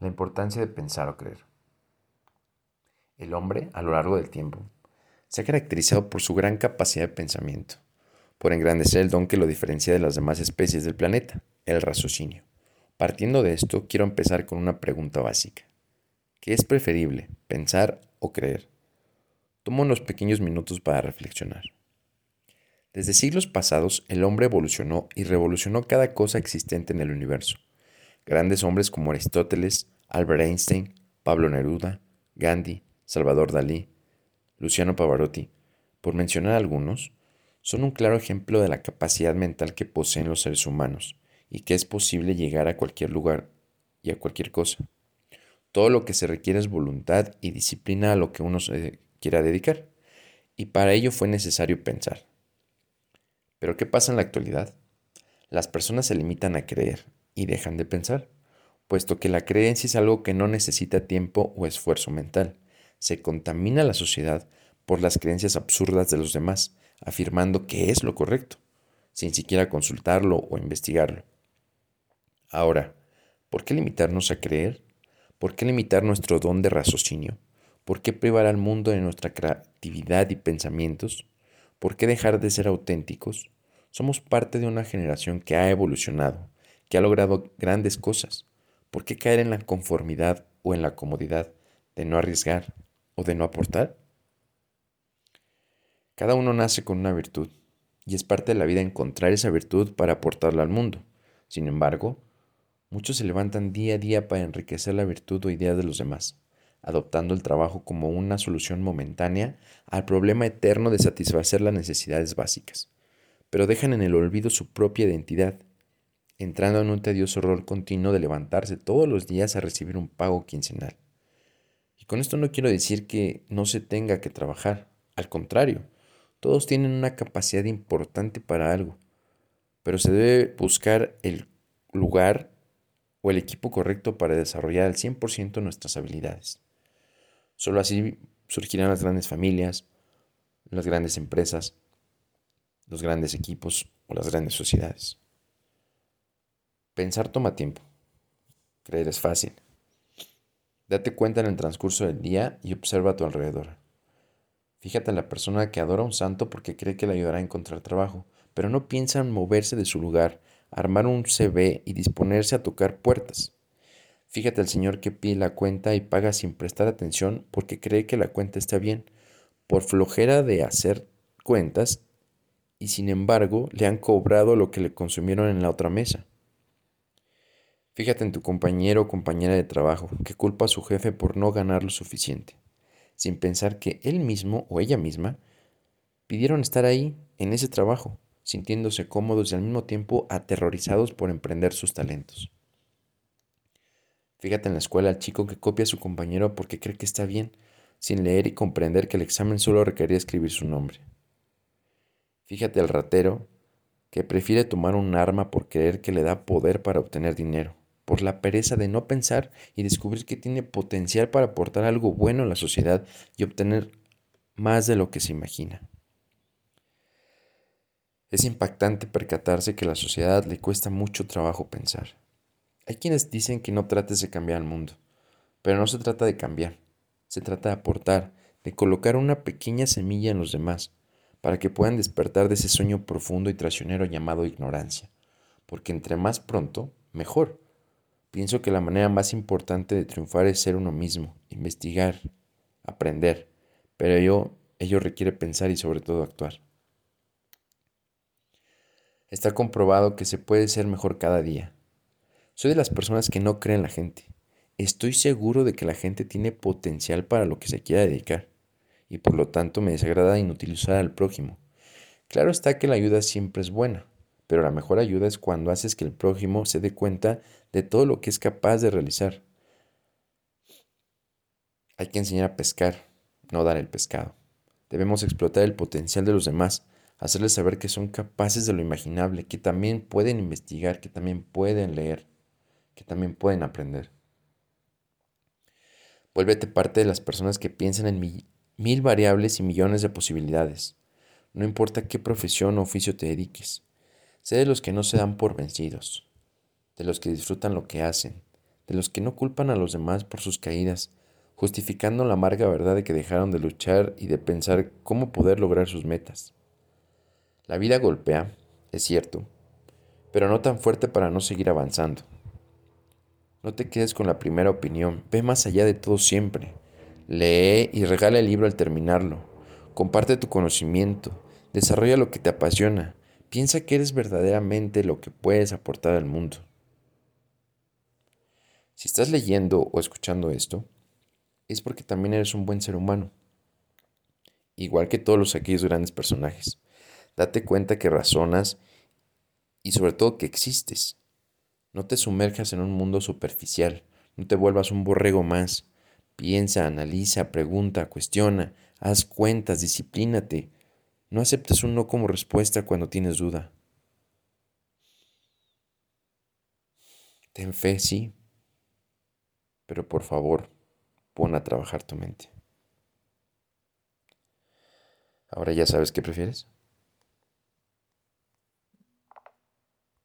La importancia de pensar o creer. El hombre, a lo largo del tiempo, se ha caracterizado por su gran capacidad de pensamiento, por engrandecer el don que lo diferencia de las demás especies del planeta, el raciocinio. Partiendo de esto, quiero empezar con una pregunta básica. ¿Qué es preferible, pensar o creer? Tomo unos pequeños minutos para reflexionar. Desde siglos pasados, el hombre evolucionó y revolucionó cada cosa existente en el universo. Grandes hombres como Aristóteles, Albert Einstein, Pablo Neruda, Gandhi, Salvador Dalí, Luciano Pavarotti, por mencionar algunos, son un claro ejemplo de la capacidad mental que poseen los seres humanos y que es posible llegar a cualquier lugar y a cualquier cosa. Todo lo que se requiere es voluntad y disciplina a lo que uno se quiera dedicar, y para ello fue necesario pensar. Pero ¿qué pasa en la actualidad? Las personas se limitan a creer y dejan de pensar, puesto que la creencia es algo que no necesita tiempo o esfuerzo mental, se contamina la sociedad por las creencias absurdas de los demás, afirmando que es lo correcto, sin siquiera consultarlo o investigarlo. Ahora, ¿por qué limitarnos a creer? ¿Por qué limitar nuestro don de raciocinio? ¿Por qué privar al mundo de nuestra creatividad y pensamientos? ¿Por qué dejar de ser auténticos? Somos parte de una generación que ha evolucionado, que ha logrado grandes cosas. ¿Por qué caer en la conformidad o en la comodidad de no arriesgar, o de no aportar? Cada uno nace con una virtud y es parte de la vida encontrar esa virtud para aportarla al mundo. Sin embargo, muchos se levantan día a día para enriquecer la virtud o idea de los demás, adoptando el trabajo como una solución momentánea al problema eterno de satisfacer las necesidades básicas, pero dejan en el olvido su propia identidad, entrando en un tedioso rol continuo de levantarse todos los días a recibir un pago quincenal. Con esto no quiero decir que no se tenga que trabajar, al contrario, todos tienen una capacidad importante para algo, pero se debe buscar el lugar o el equipo correcto para desarrollar al 100% nuestras habilidades. Solo así surgirán las grandes familias, las grandes empresas, los grandes equipos o las grandes sociedades. Pensar toma tiempo. Creer es fácil. Date cuenta en el transcurso del día y observa a tu alrededor. Fíjate en la persona que adora a un santo porque cree que le ayudará a encontrar trabajo, pero no piensa en moverse de su lugar, armar un CV y disponerse a tocar puertas. Fíjate al señor que pide la cuenta y paga sin prestar atención porque cree que la cuenta está bien, por flojera de hacer cuentas y sin embargo le han cobrado lo que le consumieron en la otra mesa. Fíjate en tu compañero o compañera de trabajo que culpa a su jefe por no ganar lo suficiente, sin pensar que él mismo o ella misma pidieron estar ahí, en ese trabajo, sintiéndose cómodos y al mismo tiempo aterrorizados por emprender sus talentos. Fíjate en la escuela al chico que copia a su compañero porque cree que está bien, sin leer y comprender que el examen solo requería escribir su nombre. Fíjate al ratero que prefiere tomar un arma por creer que le da poder para obtener dinero por la pereza de no pensar y descubrir que tiene potencial para aportar algo bueno a la sociedad y obtener más de lo que se imagina. Es impactante percatarse que a la sociedad le cuesta mucho trabajo pensar. Hay quienes dicen que no trates de cambiar el mundo, pero no se trata de cambiar, se trata de aportar, de colocar una pequeña semilla en los demás, para que puedan despertar de ese sueño profundo y traicionero llamado ignorancia, porque entre más pronto, mejor Pienso que la manera más importante de triunfar es ser uno mismo, investigar, aprender, pero ello, ello requiere pensar y sobre todo actuar. Está comprobado que se puede ser mejor cada día. Soy de las personas que no creen en la gente. Estoy seguro de que la gente tiene potencial para lo que se quiera dedicar, y por lo tanto me desagrada inutilizar al prójimo. Claro está que la ayuda siempre es buena, pero la mejor ayuda es cuando haces que el prójimo se dé cuenta de todo lo que es capaz de realizar. Hay que enseñar a pescar, no dar el pescado. Debemos explotar el potencial de los demás, hacerles saber que son capaces de lo imaginable, que también pueden investigar, que también pueden leer, que también pueden aprender. Vuélvete parte de las personas que piensan en mil, variables y millones de posibilidades. No importa qué profesión o oficio te dediques. Sé de los que no se dan por vencidos, de los que disfrutan lo que hacen, de los que no culpan a los demás por sus caídas, justificando la amarga verdad de que dejaron de luchar y de pensar cómo poder lograr sus metas. La vida golpea, es cierto, pero no tan fuerte para no seguir avanzando. No te quedes con la primera opinión, ve más allá de todo siempre. Lee y regala el libro al terminarlo. Comparte tu conocimiento, desarrolla lo que te apasiona, piensa que eres verdaderamente lo que puedes aportar al mundo. Si estás leyendo o escuchando esto, es porque también eres un buen ser humano, igual que todos los aquellos grandes personajes. Date cuenta que razonas y sobre todo que existes. No te sumerjas en un mundo superficial, no te vuelvas un borrego más. Piensa, analiza, pregunta, cuestiona, haz cuentas, disciplínate. No aceptes un no como respuesta cuando tienes duda. Ten fe, sí, pero por favor, pon a trabajar tu mente. Ahora ya sabes qué prefieres.